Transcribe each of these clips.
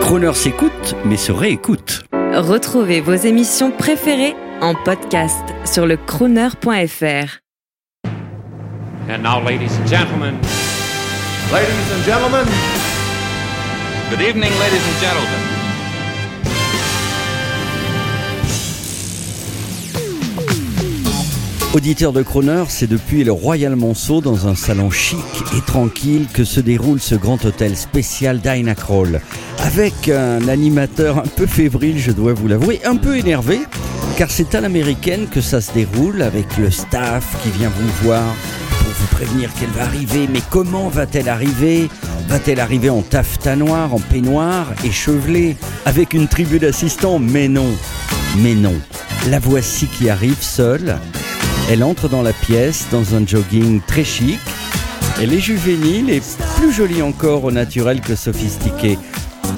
Croner s'écoute, mais se réécoute. Retrouvez vos émissions préférées en podcast sur le crooner.fr. And now, ladies and gentlemen, Ladies and gentlemen, Good evening, ladies and gentlemen. Auditeur de Croner, c'est depuis le Royal Monceau dans un salon chic et tranquille que se déroule ce grand hôtel spécial Dinah Kroll. Avec un animateur un peu fébrile, je dois vous l'avouer, un peu énervé, car c'est à l'américaine que ça se déroule avec le staff qui vient vous voir pour vous prévenir qu'elle va arriver. Mais comment va-t-elle arriver? Va-t-elle arriver en taffetas noir, en peignoir, échevelée, avec une tribu d'assistants? Mais non, mais non. La voici qui arrive seule. Elle entre dans la pièce dans un jogging très chic. Elle est juvénile et plus jolie encore au naturel que sophistiquée.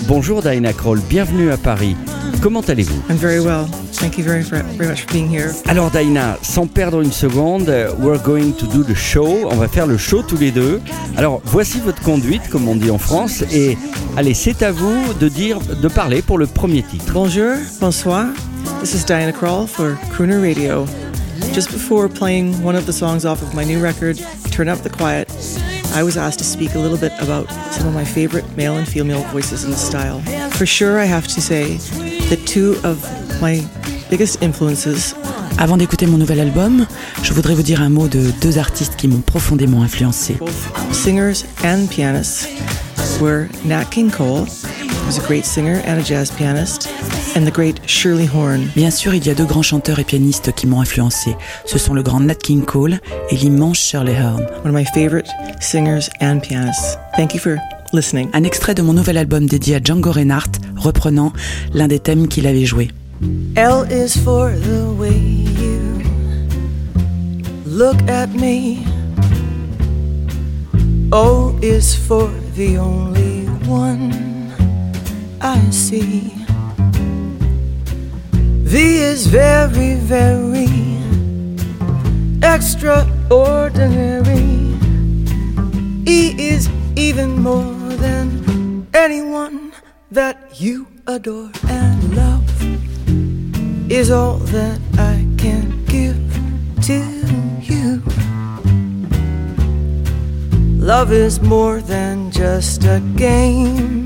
Bonjour Diana Kroll, bienvenue à Paris. Comment allez-vous? I'm very well. Thank you very, very much for being here. Alors Diana, sans perdre une seconde, euh, we're going to do the show. On va faire le show tous les deux. Alors voici votre conduite, comme on dit en France. Et allez, c'est à vous de dire, de parler pour le premier titre. Bonjour, bonsoir. This is Diana Krall for Crooner Radio. Just before playing one of the songs off of my new record, Turn Up the Quiet, I was asked to speak a little bit about some of my favorite male and female voices in the style. For sure, I have to say that two of my biggest influences Avant d'écouter mon nouvel album, je voudrais vous dire un mot de deux artistes qui m'ont profondément influencé. both singers and pianists were Nat King Cole, who's a great singer and a jazz pianist, and the great Shirley Horn. Bien sûr, il y a deux grands chanteurs et pianistes qui m'ont influencé. Ce sont le grand Nat King Cole et l'immense Shirley Horn. one of my favorite singers and pianists. Thank you for listening. Un extrait de mon nouvel album dédié à Django Reinhardt, reprenant l'un des thèmes qu'il avait joué. L is for the way you look at me. O is for the only one I see. V is very, very extraordinary. E is even more than anyone that you adore and love is all that I can give to you. Love is more than just a game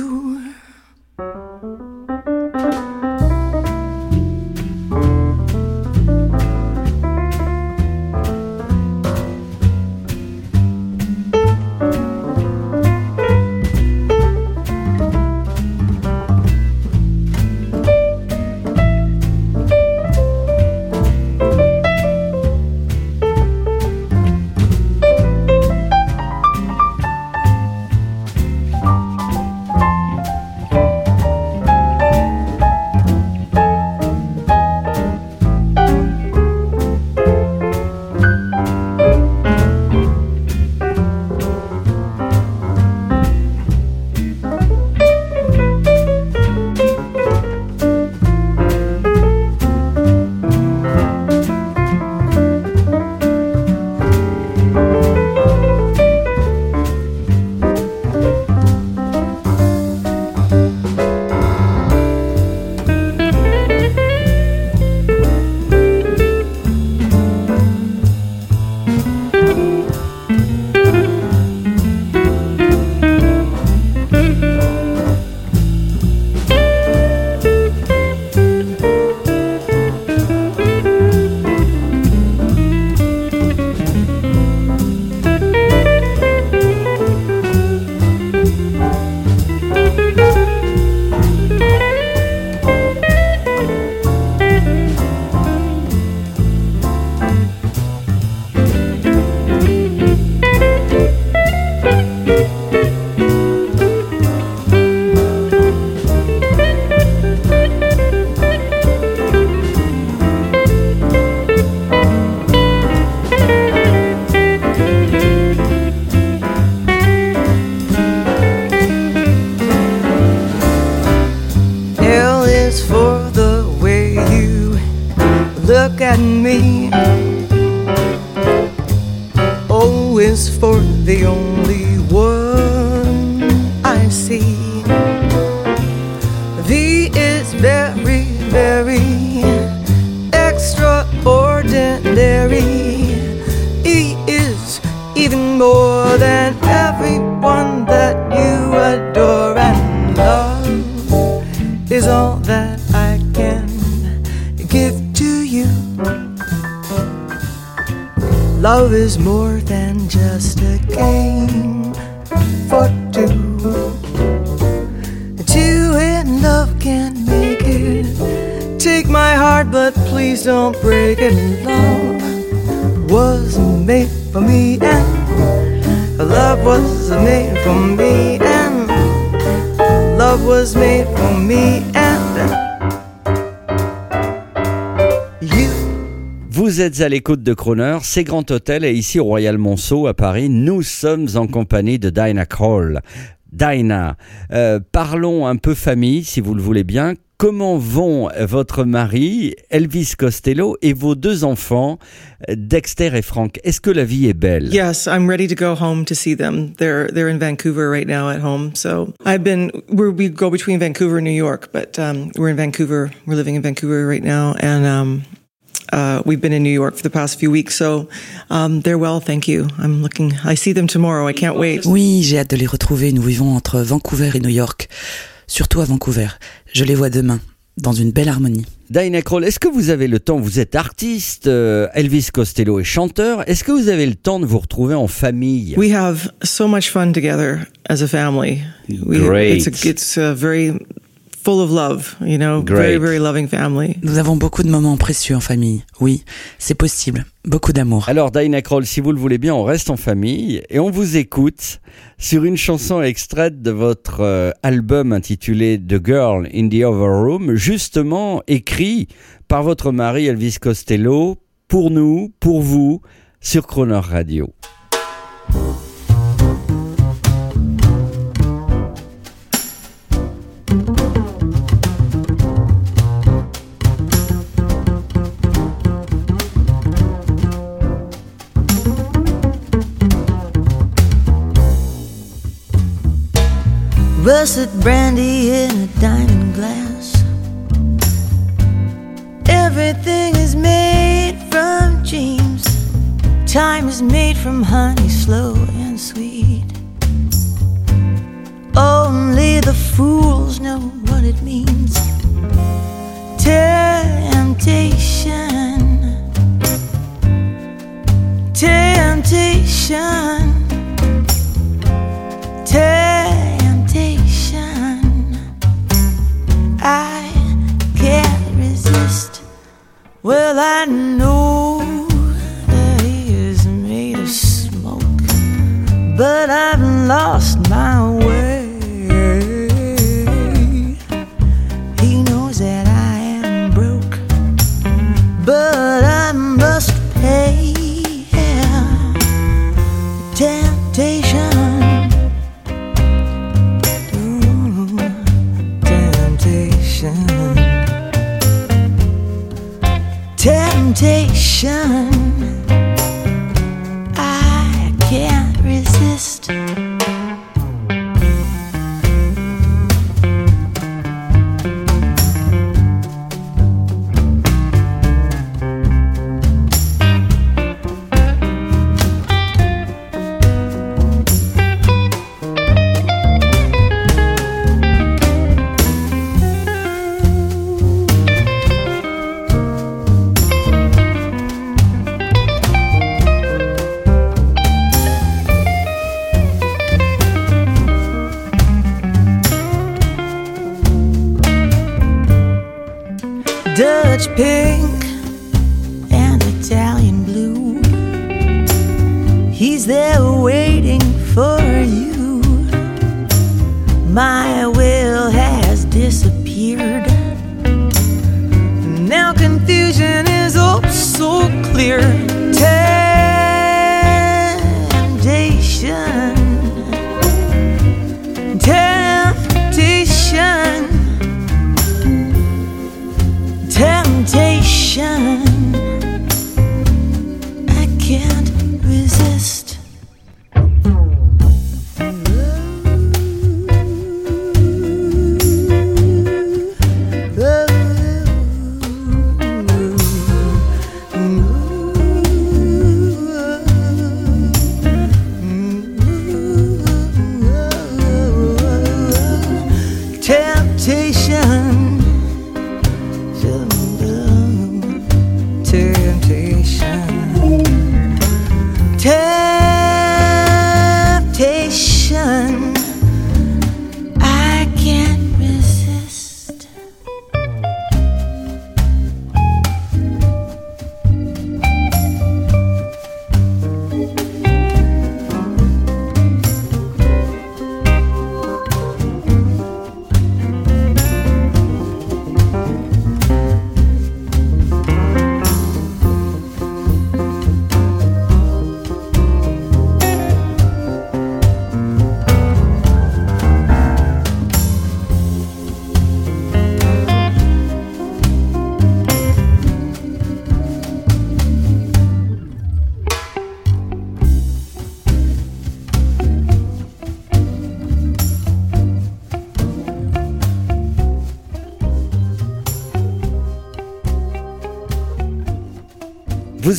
Look at me. O is for the only êtes à l'écoute de Croner, c'est Grand Hôtel et ici au Royal Monceau à Paris, nous sommes en compagnie de Dinah Kroll. Dinah, euh, parlons un peu famille si vous le voulez bien. Comment vont votre mari, Elvis Costello, et vos deux enfants, Dexter et Frank? Est-ce que la vie est belle? Yes, I'm ready to go home to see them. They're they're in Vancouver right now at home. So I've been we're, we go between Vancouver and New York, but um, we're in Vancouver. We're living in Vancouver right now, and um, uh, we've been in New York for the past few weeks. So um, they're well, thank you. I'm looking. I see them tomorrow. I can't wait. Oui, j'ai hâte de les retrouver. Nous vivons entre Vancouver et New York. Surtout à Vancouver. Je les vois demain, dans une belle harmonie. Dinah Kroll, est-ce que vous avez le temps, vous êtes artiste, euh, Elvis Costello est chanteur, est-ce que vous avez le temps de vous retrouver en famille? We have so much fun together as a family. We, Great. It's a, it's a very full of love. You know, very Great. very loving family. Nous avons beaucoup de moments précieux en famille. Oui, c'est possible. Beaucoup d'amour. Alors Dinah Kroll, si vous le voulez bien, on reste en famille et on vous écoute sur une chanson extraite de votre euh, album intitulé The Girl in the Other Room, justement écrit par votre mari Elvis Costello, pour nous, pour vous, sur Croner Radio. Russet brandy in a diamond glass. Everything is made from dreams. Time is made from honey, slow and sweet. Only the fools know what it means. Temptation. Temptation. Well, I know that he is made of smoke, but I've lost my way. Temptation.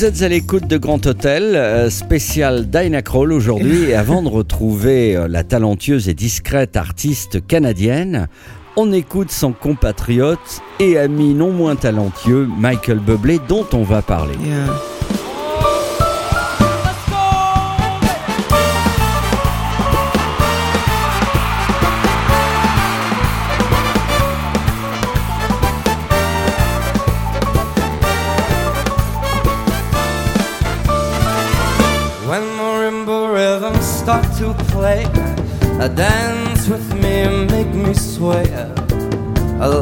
Vous êtes à l'écoute de Grand Hôtel, euh, spécial Dinah aujourd'hui. Et avant de retrouver euh, la talentueuse et discrète artiste canadienne, on écoute son compatriote et ami non moins talentueux, Michael Bublé, dont on va parler. To play, a dance with me, make me sway.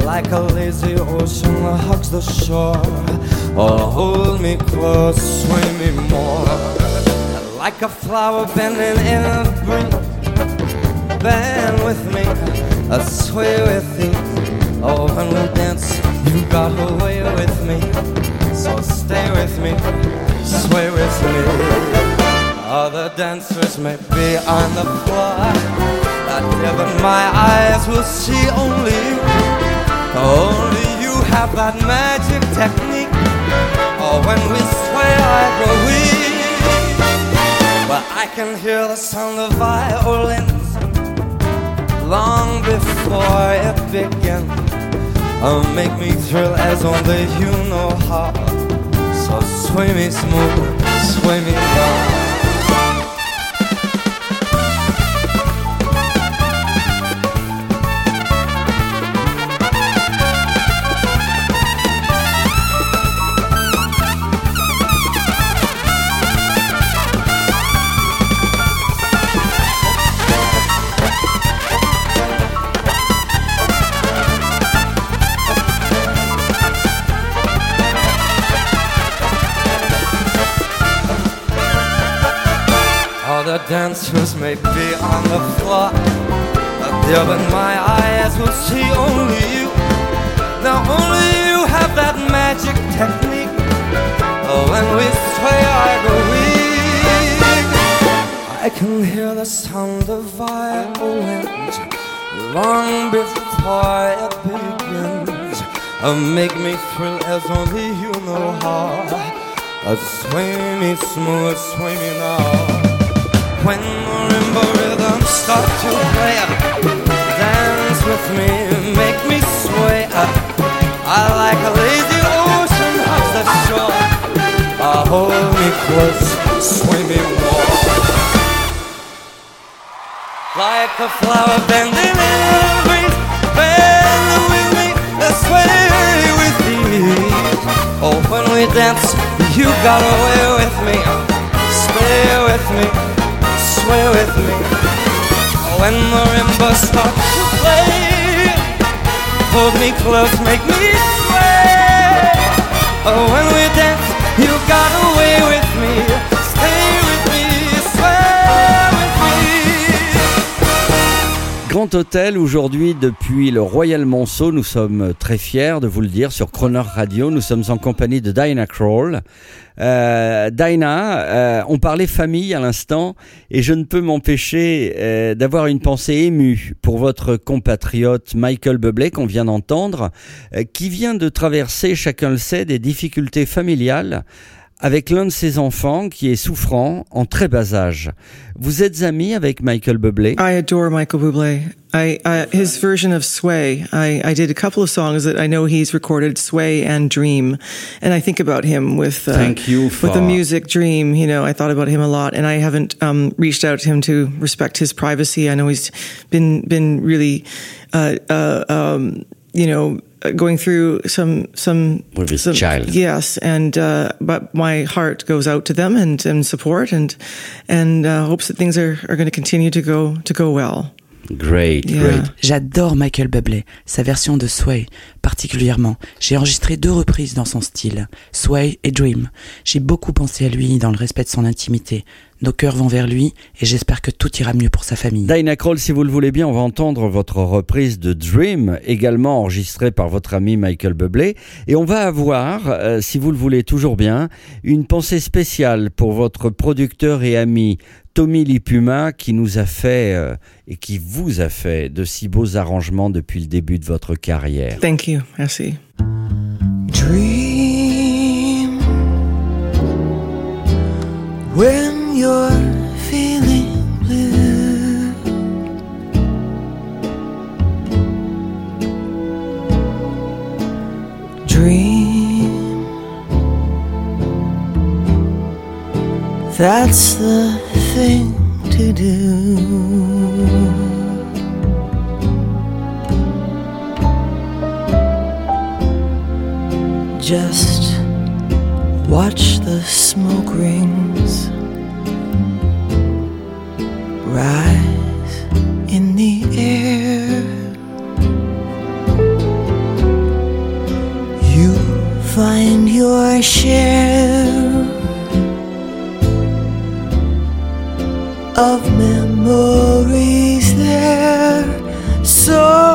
Like a lazy ocean hugs the shore, or hold me close, sway me more. Like a flower bending in the breeze, bend with me, sway with you. Oh, when we dance, you got away with me, so stay with me, sway with me. Other dancers may be on the floor, but even my eyes will see only you. Only you have that magic technique. Oh, when we sway, I grow weak. But I can hear the sound of violins long before it begins. Oh, make me thrill as only you know how. So sway me smooth, sway me down. Dancers may be on the floor, but there in my eyes will see only you. Now only you have that magic technique. Oh, when we sway, I go weak. I can hear the sound of violins long before it begins. Oh, make me thrill as only you know how. Oh, sway me smooth, sway me now. When marimba rhythms start to play, dance with me, make me sway. Up I like a lazy ocean hugs the shore. Uh, hold me close, sway me. Like a flower bending in the breeze, bend with me, sway with ease. Oh, when we dance, you got away with me. Stay with me, sway with me. When the marimba starts to play, hold me close, make me sway. Oh, when we dance, you got away with me. Grand Hôtel, aujourd'hui, depuis le Royal Monceau, nous sommes très fiers de vous le dire sur Croner Radio. Nous sommes en compagnie de Dinah Kroll. Euh, Dinah, euh, on parlait famille à l'instant et je ne peux m'empêcher euh, d'avoir une pensée émue pour votre compatriote Michael Bublé qu'on vient d'entendre, euh, qui vient de traverser, chacun le sait, des difficultés familiales avec l'un de ses enfants qui est souffrant en très bas âge. Vous êtes ami avec Michael Bublé I adore Michael Bublé. I, I his version of Sway. I, I did a couple of songs that I know he's recorded, Sway and Dream, and I think about him with uh, Thank you with the music Dream. You know, I thought about him a lot, and I haven't um, reached out to him to respect his privacy. I know he's been been really, uh, uh, um, you know. Going through some some With his some- child. yes, and uh, but my heart goes out to them and, and support and and uh, hopes that things are, are going to continue to go to go well. Great, Yeah. great. J'adore Michael Bublé, sa version de Sway particulièrement. J'ai enregistré deux reprises dans son style, Sway et Dream. J'ai beaucoup pensé à lui dans le respect de son intimité. Nos cœurs vont vers lui et j'espère que tout ira mieux pour sa famille. Dinah Kroll, si vous le voulez bien, on va entendre votre reprise de Dream, également enregistrée par votre ami Michael Bublé. Et on va avoir, euh, si vous le voulez toujours bien, une pensée spéciale pour votre producteur et ami Tommy Lipuma, qui nous a fait euh, et qui vous a fait de si beaux arrangements depuis le début de votre carrière. Thank you. Merci. Dream when you're feeling blue. Dream that's the thing to do. Just watch the smoke rings rise in the air. You find your share of memories there. So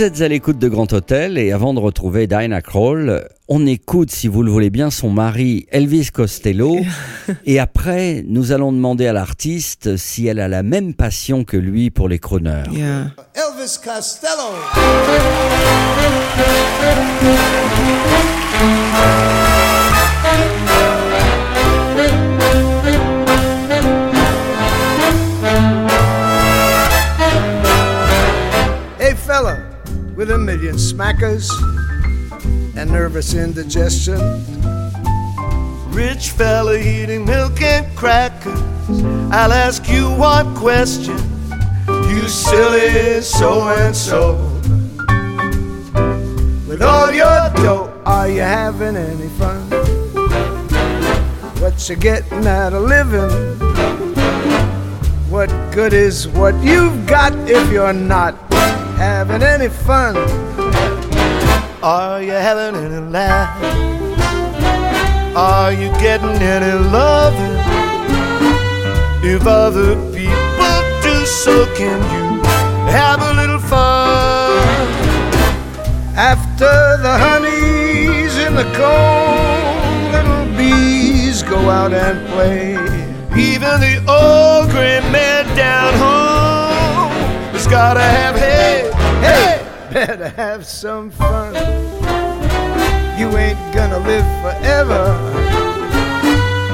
Vous êtes à l'écoute de Grand Hôtel et avant de retrouver Dinah Kroll, on écoute, si vous le voulez bien, son mari Elvis Costello. et après, nous allons demander à l'artiste si elle a la même passion que lui pour les crooners. Yeah. Elvis Costello. with a million smackers and nervous indigestion. Rich fella eating milk and crackers. I'll ask you one question. You silly so and so. With all your dough, are you having any fun? What you getting out of living? What good is what you've got if you're not having any fun? Are you having any laugh? Are you getting any loving? If other people do, so can you have a little fun. After the honey's in the comb, little bees go out and play. Even the old gray man down home has gotta have better have some fun. You ain't gonna live forever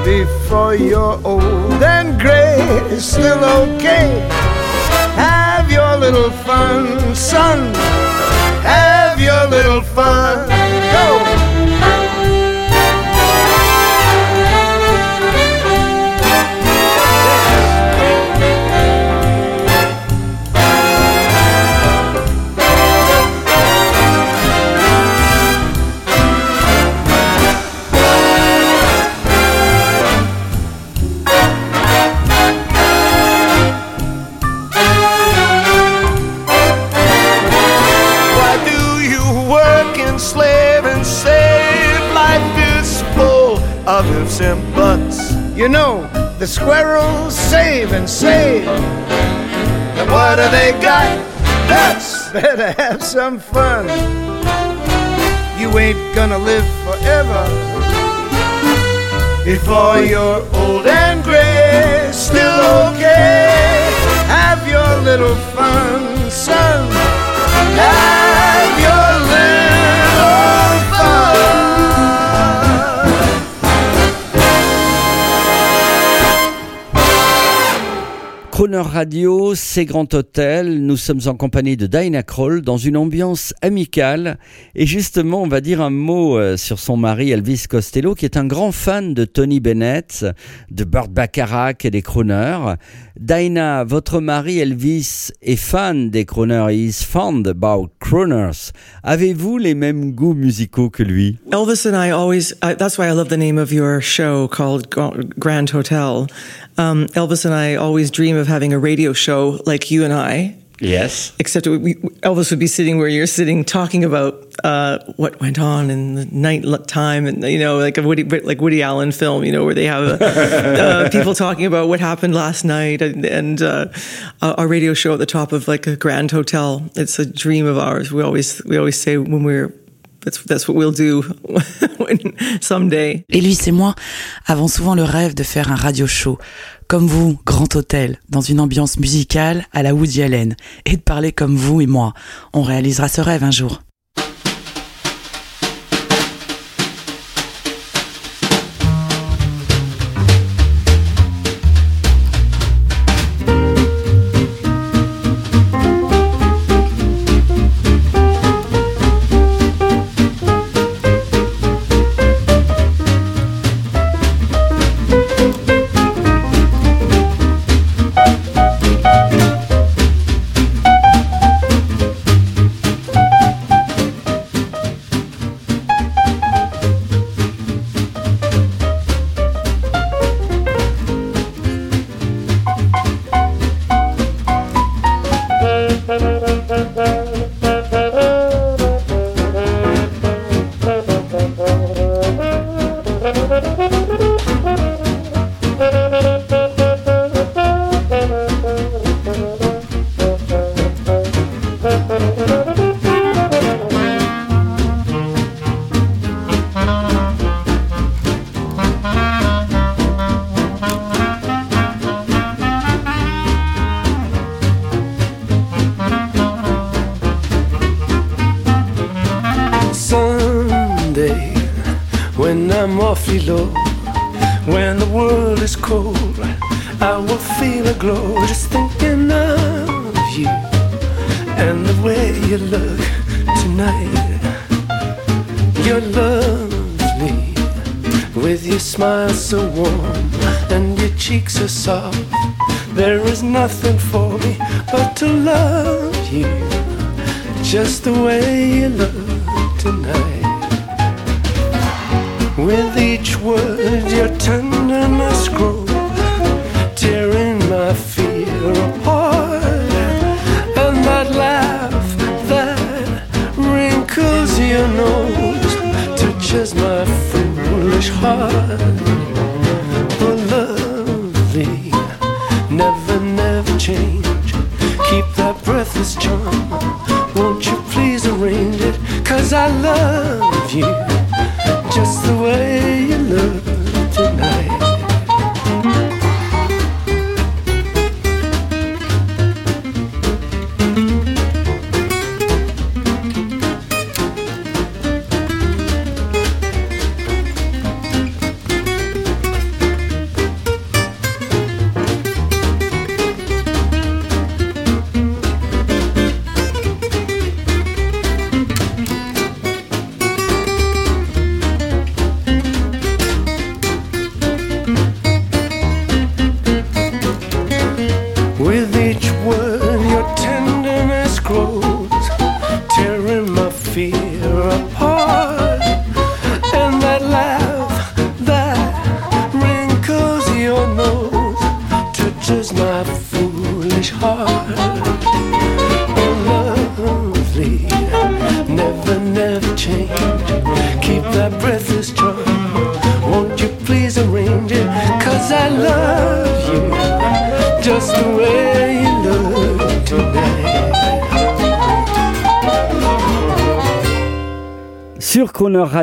before you're old and gray. It's still okay. Have your little fun, son. Have your little fun. The squirrels save and save. And what have they got? Nuts! Better have some fun. You ain't gonna live forever. Before you're old and gray, still okay. Have your little fun, son. Have your Crooner Radio, c'est Grand Hôtel. Nous sommes en compagnie de Dinah Kroll dans une ambiance amicale. Et justement, on va dire un mot euh, sur son mari Elvis Costello, qui est un grand fan de Tony Bennett, de Burt Bacharach et des crooners. Dinah, votre mari Elvis est fan des crooners. He is fond about crooners. Avez-vous les mêmes goûts musicaux que lui? Elvis and I always, uh, that's why I love the name of your show called Gra- Grand Hotel. Um, Elvis and I always dream of having a radio show like you and I, Yes. except we, Elvis would be sitting where you're sitting talking about uh, what went on in the night time and you know like a Woody like Woody Allen film you know where they have uh, people talking about what happened last night and, and uh, our radio show at the top of like a grand hotel. It's a dream of ours. We always we always say when we're that's that's what we'll do when, someday. Et lui et moi. Avons souvent le rêve de faire un radio show, comme vous, Grand Hôtel, dans une ambiance musicale à la Woody Allen, et de parler comme vous et moi. On réalisera ce rêve un jour.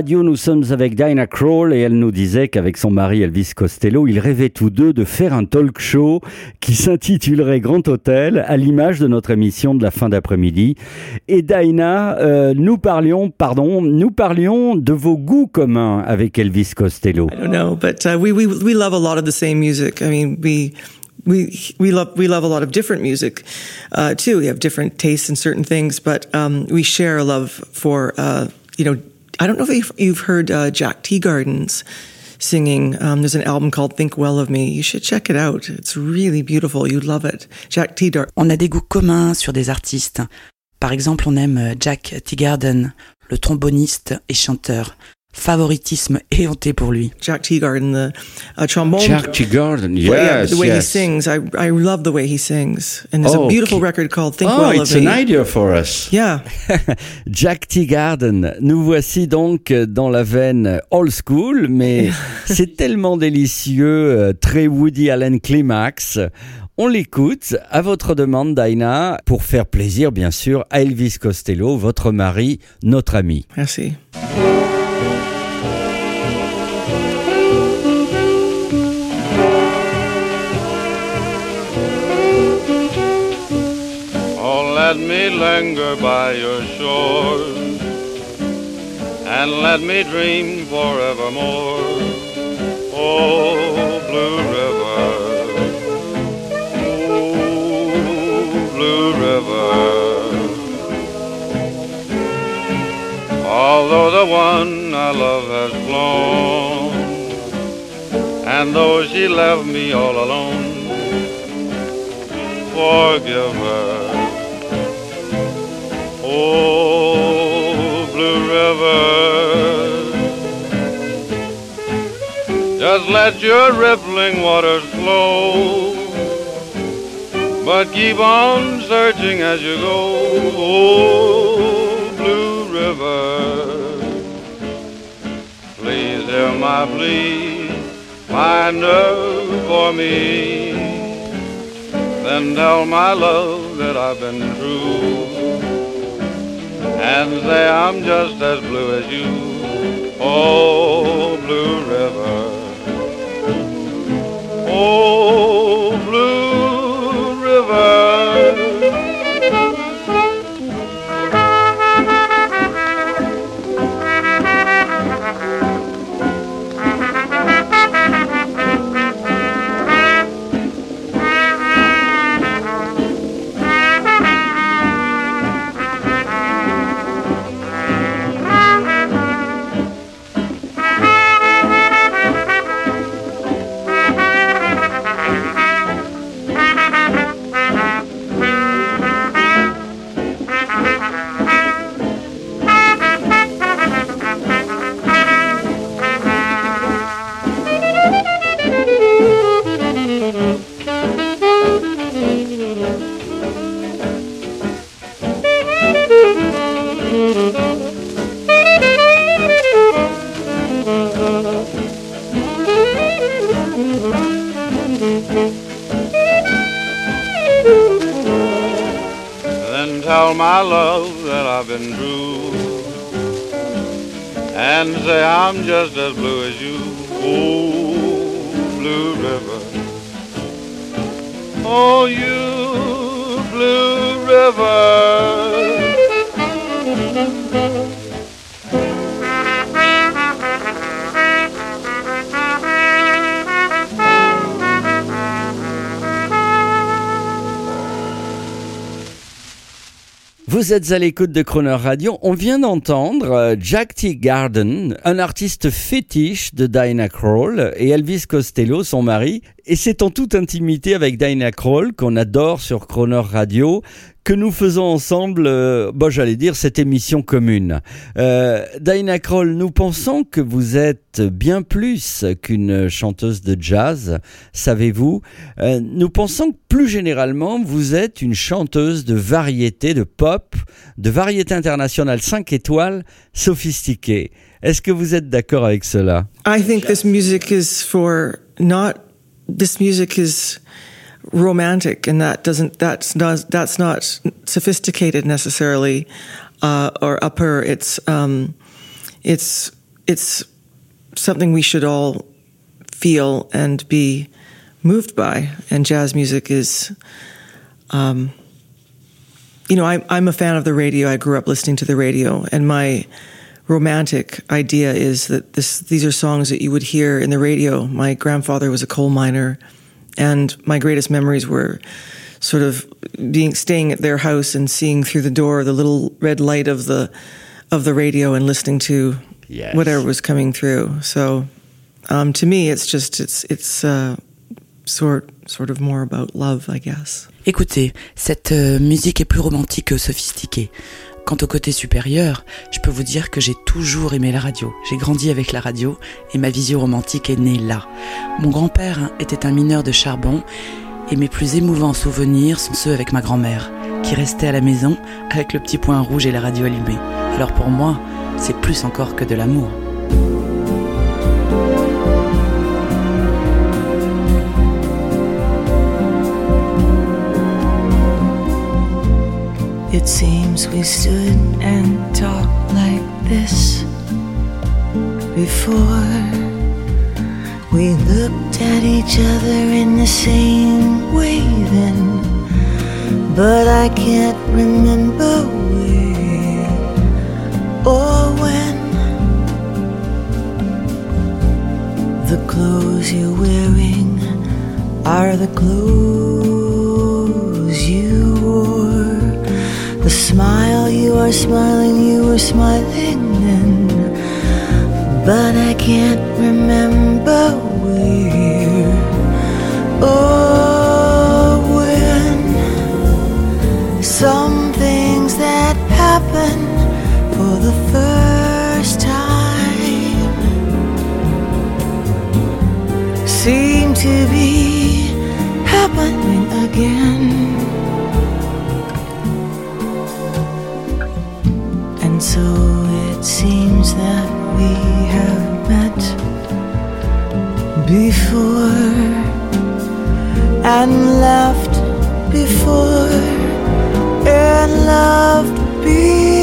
Radio, nous sommes avec Dinah Kroll et elle nous disait qu'avec son mari Elvis Costello, ils rêvaient tous deux de faire un talk show qui s'intitulerait Grand Hôtel à l'image de notre émission de la fin d'après-midi. Et Dinah, euh, nous parlions, pardon, nous parlions de vos goûts communs avec Elvis Costello. I don't know, but uh, we, we we love a lot of the same music. I mean, we we we love we love a lot of different music uh, too. We have different tastes in certain things, but um, we share a love for uh, you know. I don't know if you've, heard uh, Jack Teagardens singing. Um, there's an album called "Think Well of Me." You should check it out. It's really beautiful. You'd love it. Jack Teagarden. On a des goûts communs sur des artistes. Par exemple, on aime euh, Jack Teagarden, le tromboniste et chanteur. Favoritisme éhonté pour lui. Jack Teagarden, the uh, trombone. Jack Teagarden, Well, yeah, yes, the way he sings, I I love the way he sings. And there's Oh, a beautiful okay. record called "Think Oh, Well it's of an Me." idea for us. Yeah, Jack Teagarden, nous voici donc dans la veine old school, mais c'est tellement délicieux, euh, très Woody Allen climax. On l'écoute à votre demande, Dinah, pour faire plaisir, bien sûr, à Elvis Costello, votre mari, notre ami. merci. Let me linger by your shore and let me dream forevermore. Oh, blue river, oh, blue river. Although the one I love has flown, and though she left me all alone, forgive her. Oh, Blue River, just let your rippling waters flow, but keep on searching as you go. Oh, Blue River, please hear my plea, find her for me. Then tell my love that I've been true and say I'm just as blue as you. Oh, Blue River. Oh, Vous êtes à l'écoute de Croner Radio. On vient d'entendre euh, Jack T. Garden, un artiste fétiche de Dinah Kroll, et Elvis Costello, son mari. Et c'est en toute intimité avec Dinah Kroll qu'on adore sur Croner Radio que nous faisons ensemble, euh, bon, j'allais dire, cette émission commune. Euh, Dinah Kroll, nous pensons que vous êtes bien plus qu'une chanteuse de jazz, savez-vous? Euh, nous pensons que plus généralement, vous êtes une chanteuse de variété, de pop, de variété internationale 5 étoiles, sophistiquée. Est-ce que vous êtes d'accord avec cela? This music is romantic and that doesn't that's not that's not sophisticated necessarily uh, or upper. It's um, it's it's something we should all feel and be moved by. And jazz music is um, you know I, I'm a fan of the radio. I grew up listening to the radio. And my romantic idea is that this these are songs that you would hear in the radio. My grandfather was a coal miner, and my greatest memories were sort of being staying at their house and seeing through the door the little red light of the of the radio and listening to Yes. whatever was coming through. So um, to me, it's just it's it's uh, sort sort of more about love, I guess. Écoutez, cette euh, musique est plus romantique que sophistiquée. Quant au côté supérieur, je peux vous dire que j'ai toujours aimé la radio. J'ai grandi avec la radio et ma vision romantique est née là. Mon grand-père hein, était un mineur de charbon et mes plus émouvants souvenirs sont ceux avec ma grand-mère, qui restait à la maison avec le petit point rouge et la radio allumée. Alors pour moi, c'est plus encore que de l'amour. It seems we stood and talked like this before. We looked at each other in the same way then, but I can't remember where or when. The clothes you're wearing are the clothes The smile you are smiling, you were smiling then. But I can't remember where or when. Some things that happen for the first time seem to be happening again. So it seems that we have met before and laughed before and loved before.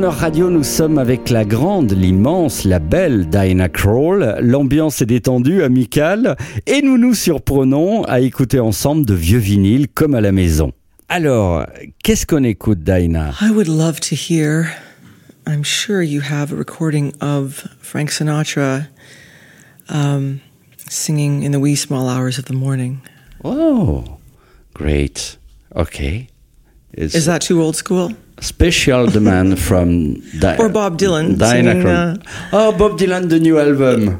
Croner Radio, nous sommes avec la grande, l'immense, la belle Diana Krall. L'ambiance est détendue, amicale, et nous nous surprenons à écouter ensemble de vieux vinyles comme à la maison. Alors, qu'est-ce qu'on écoute, Diana? I would love to hear. I'm sure you have a recording of Frank Sinatra um, singing in the wee small hours of the morning. Oh, great. Okay. Is that too old school? Special demand from Di- Or Bob Dylan singing, uh, oh, Bob Dylan, the new album.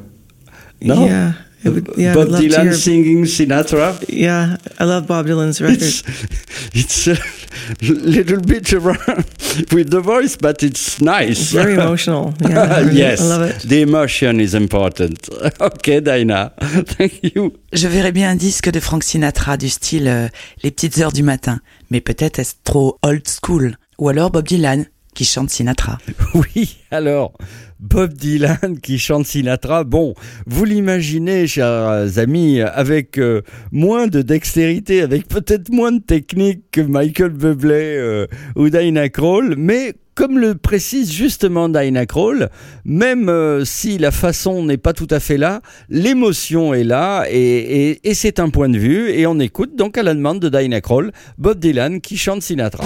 No? Yeah. It would, yeah, Bob Dylan hear- singing Sinatra? Yeah, I love Bob Dylan's record. It's it's a little bit with the voice, but it's nice. Very emotional. Yeah, I really- yes, I love it. the emotion is important. Okay, Dinah, thank you. Je verrais bien un disque de Frank Sinatra du style euh, Les petites heures du matin, mais peut-être est-ce trop old school? Ou alors Bob Dylan qui chante Sinatra. Oui, alors, Bob Dylan qui chante Sinatra, bon, vous l'imaginez, chers amis, avec euh, moins de dextérité, avec peut-être moins de technique que Michael Bublé euh, ou Dinah Kroll, mais comme le précise justement Dinah Kroll, même euh, si la façon n'est pas tout à fait là, l'émotion est là et, c'est un point de vue et on écoute donc à la demande de Dinah Kroll, Bob Dylan qui chante Sinatra.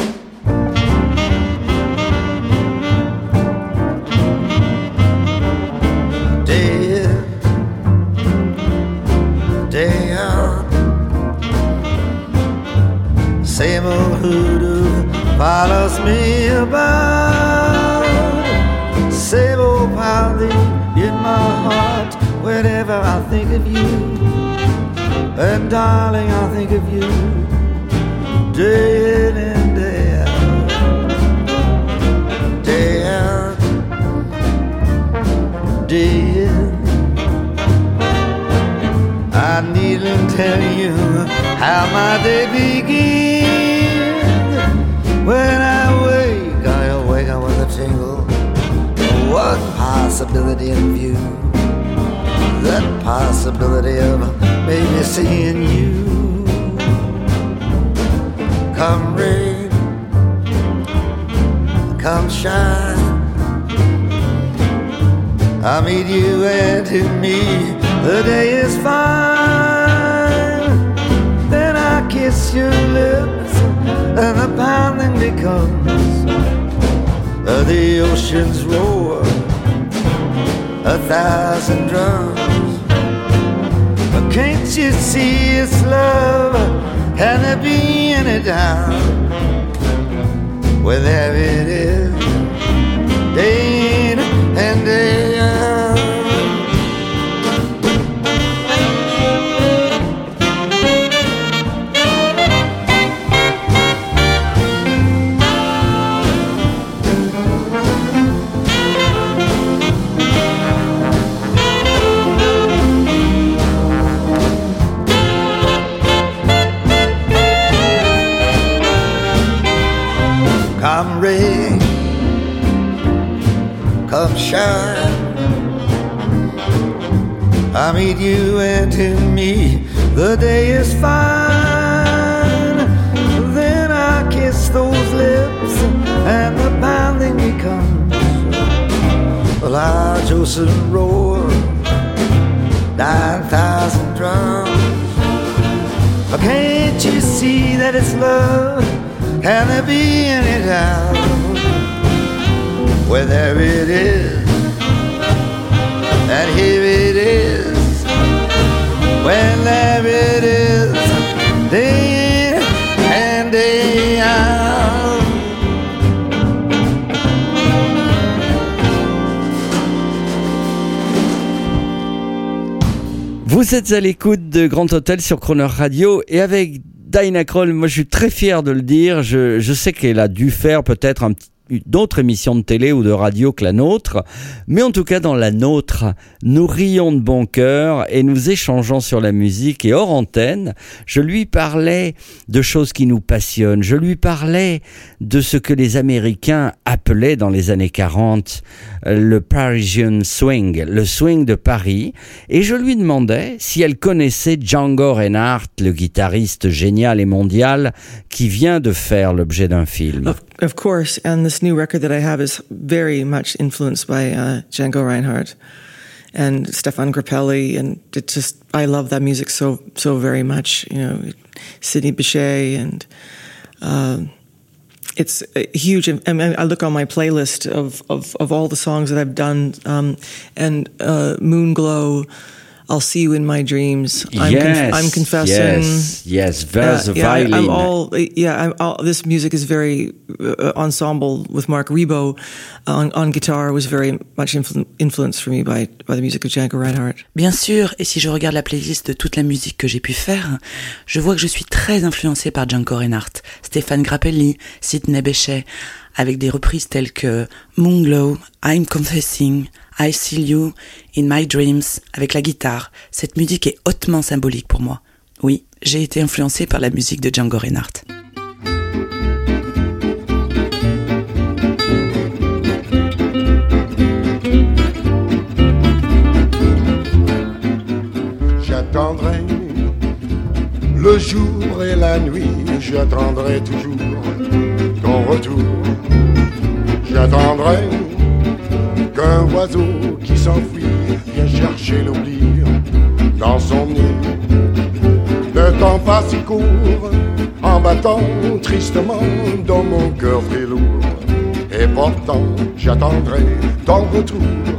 Follows me about. Same old pounding in my heart whenever I think of you. And darling, I think of you day in and day out. Day out day. in. I needn't tell you how my day begins. When I wake, I awaken with a tingle. One possibility in view. That possibility of maybe seeing you. Come rain, come shine. I meet you and to me the day is fine. Then I kiss your lips and the pounding becomes the ocean's roar, a thousand drums. But can't you see it's love? Can there be any doubt? Well, there shine. I meet you and to me the day is fine. Then I kiss those lips and the pounding becomes a large ocean roar, nine thousand drums. But can't you see that it's love? Can there be any doubt? Well, there it is, Vous êtes à l'écoute de Grand Hôtel sur Croner Radio et avec Diana Kroll, moi je suis très fier de le dire, je sais qu'elle a dû faire peut-être un petit d'autres émissions de télé ou de radio que la nôtre, mais en tout cas dans la nôtre, nous rions de bon cœur et nous échangeons sur la musique. Et hors antenne, je lui parlais de choses qui nous passionnent, je lui parlais de ce que les Américains appelaient dans les années 40 euh, le Parisian Swing, le swing de Paris, et je lui demandais si elle connaissait Django Reinhardt, le guitariste génial et mondial qui vient de faire l'objet d'un film. Of, course, and this new record that I have is very much influenced by uh, Django Reinhardt and Stéphane Grappelli, and it just I love that music so so very much. You know, Sidney Bechet, and uh, it's huge. I, mean, I look on my playlist of, of of all the songs that I've done, um, and uh, Moonglow. I'll see you in my dreams. I'm, yes, I'm confessing. Yes, yes, vers Uh, yeah, violin. I'm all yeah. I'm all, this music is very uh, ensemble with Mark Rebo on, on guitar was very much influ- influenced for me by by the music of Django Reinhardt. Bien sûr, et si je regarde la playlist de toute la musique que j'ai pu faire, je vois que je suis très influencé par Django Reinhardt, Stéphane Grappelli, Sidney Bechet, avec des reprises telles que Moonglow, I'm Confessing, I See You, In My Dreams, avec la guitare. Cette musique est hautement symbolique pour moi. Oui, j'ai été influencé par la musique de Django Reinhardt. J'attendrai le jour et la nuit, j'attendrai toujours ton retour. J'attendrai qu'un oiseau qui s'enfuit vienne chercher l'oubli dans son nid. Le temps passe si court en battant tristement dans mon cœur très lourd. Et pourtant, j'attendrai ton retour.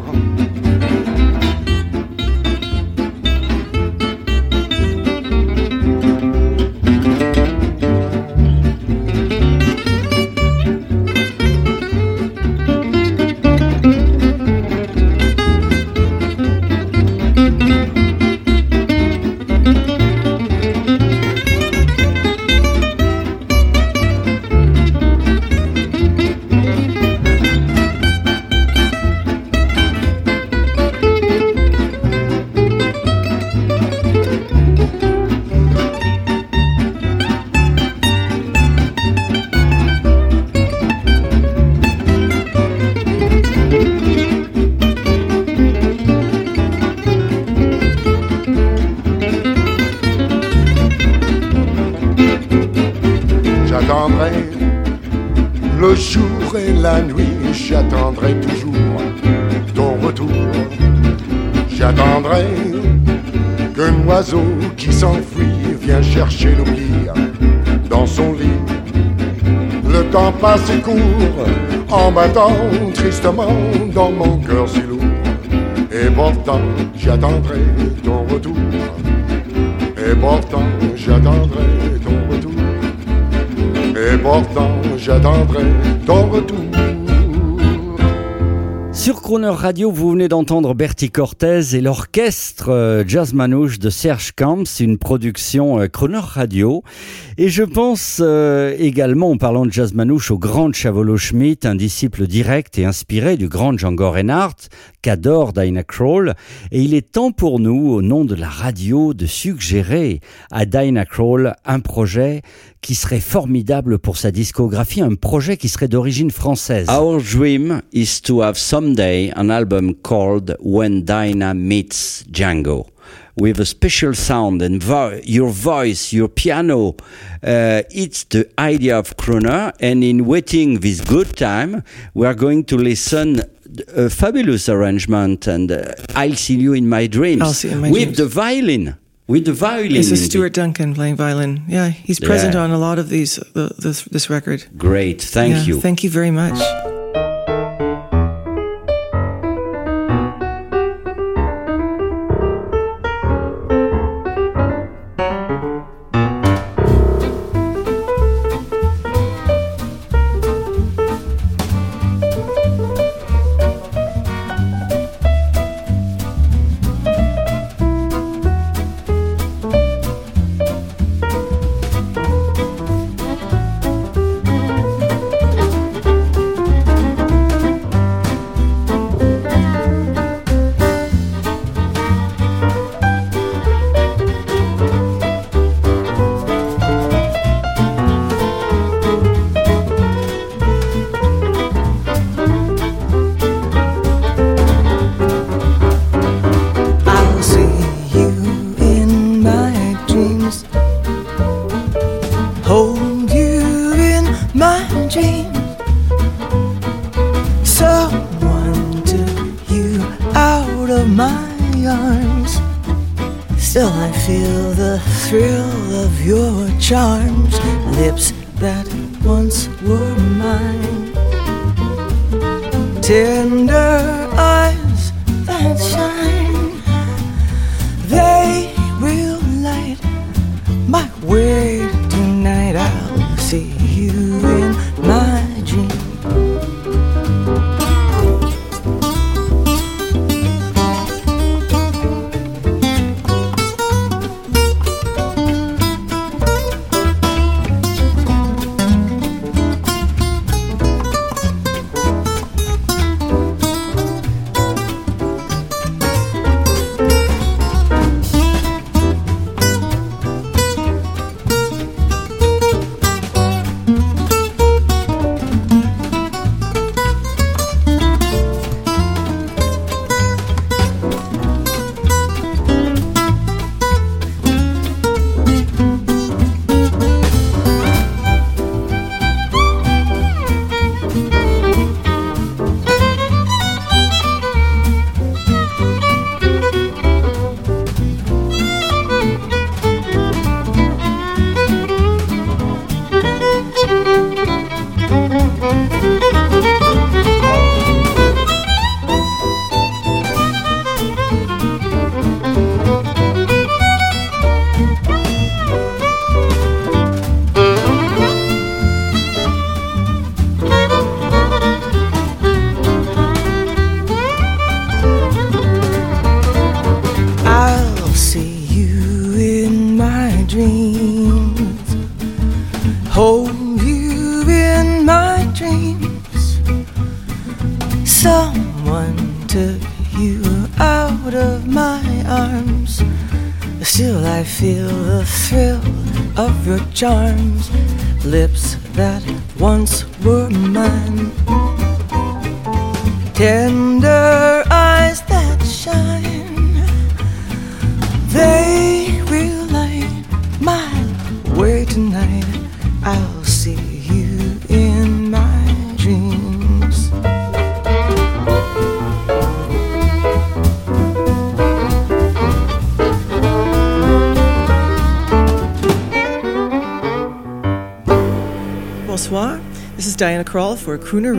Tristement dans mon cœur si lourd. Et pourtant, j'attendrai ton retour. Et pourtant, j'attendrai ton retour. Et pourtant, j'attendrai ton retour. Sur Croner Radio, vous venez d'entendre Bertie Cortez et l'orchestre euh, Jazz Manouche de Serge Camps, une production euh, Croner Radio. Et je pense euh, également, en parlant de Jazz Manouche, au grand Chavolo Schmidt, un disciple direct et inspiré du grand Django Reinhardt, qu'adore Dinah Kroll. Et il est temps pour nous, au nom de la radio, de suggérer à Dinah Kroll un projet qui serait formidable pour sa discographie, un projet qui serait d'origine française. Our dream is to have someday an album called When Dinah Meets Django. With a special sound and vo- your voice, your piano, uh, it's the idea of Kroner. And in waiting this good time, we are going to listen a fabulous arrangement and uh, I'll see you in my dreams I'll see you in my with dreams. the violin. With the violin. This is. Stuart Duncan playing violin. Yeah, he's present Yeah. on a lot of these uh, this this record. Great, thank Yeah, you. Thank you very much.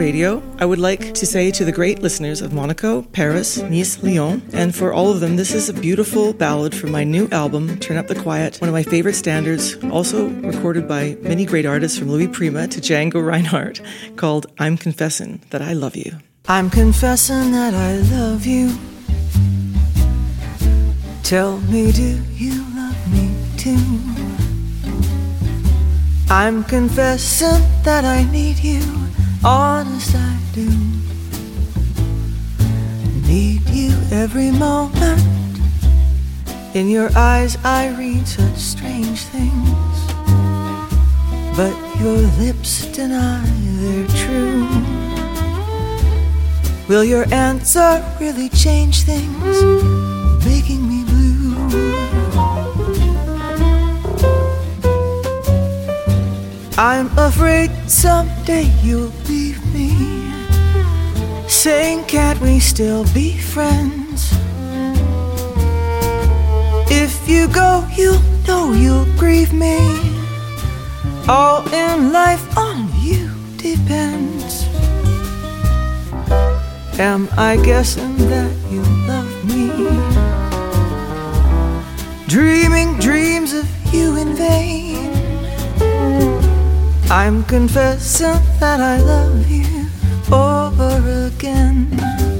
Radio. I would like to say to the great listeners of Monaco, Paris, Nice, Lyon, and for all of them, this is a beautiful ballad from my new album, Turn Up the Quiet, one of my favorite standards, also recorded by many great artists from Louis Prima to Django Reinhardt, called I'm Confessing That I Love You. I'm confessing that I love you. Tell me, do you love me too? I'm confessing that I need you. Honest, I do. Need you every moment. In your eyes, I read such strange things. But your lips deny they're true. Will your answer really change things, making me blue? I'm afraid someday you'll leave me, saying, Can't we still be friends? If you go, you'll know you'll grieve me. All in life on you depends. Am I guessing that you love me? Dreaming dreams of you in vain. I'm confessing that I love you over again.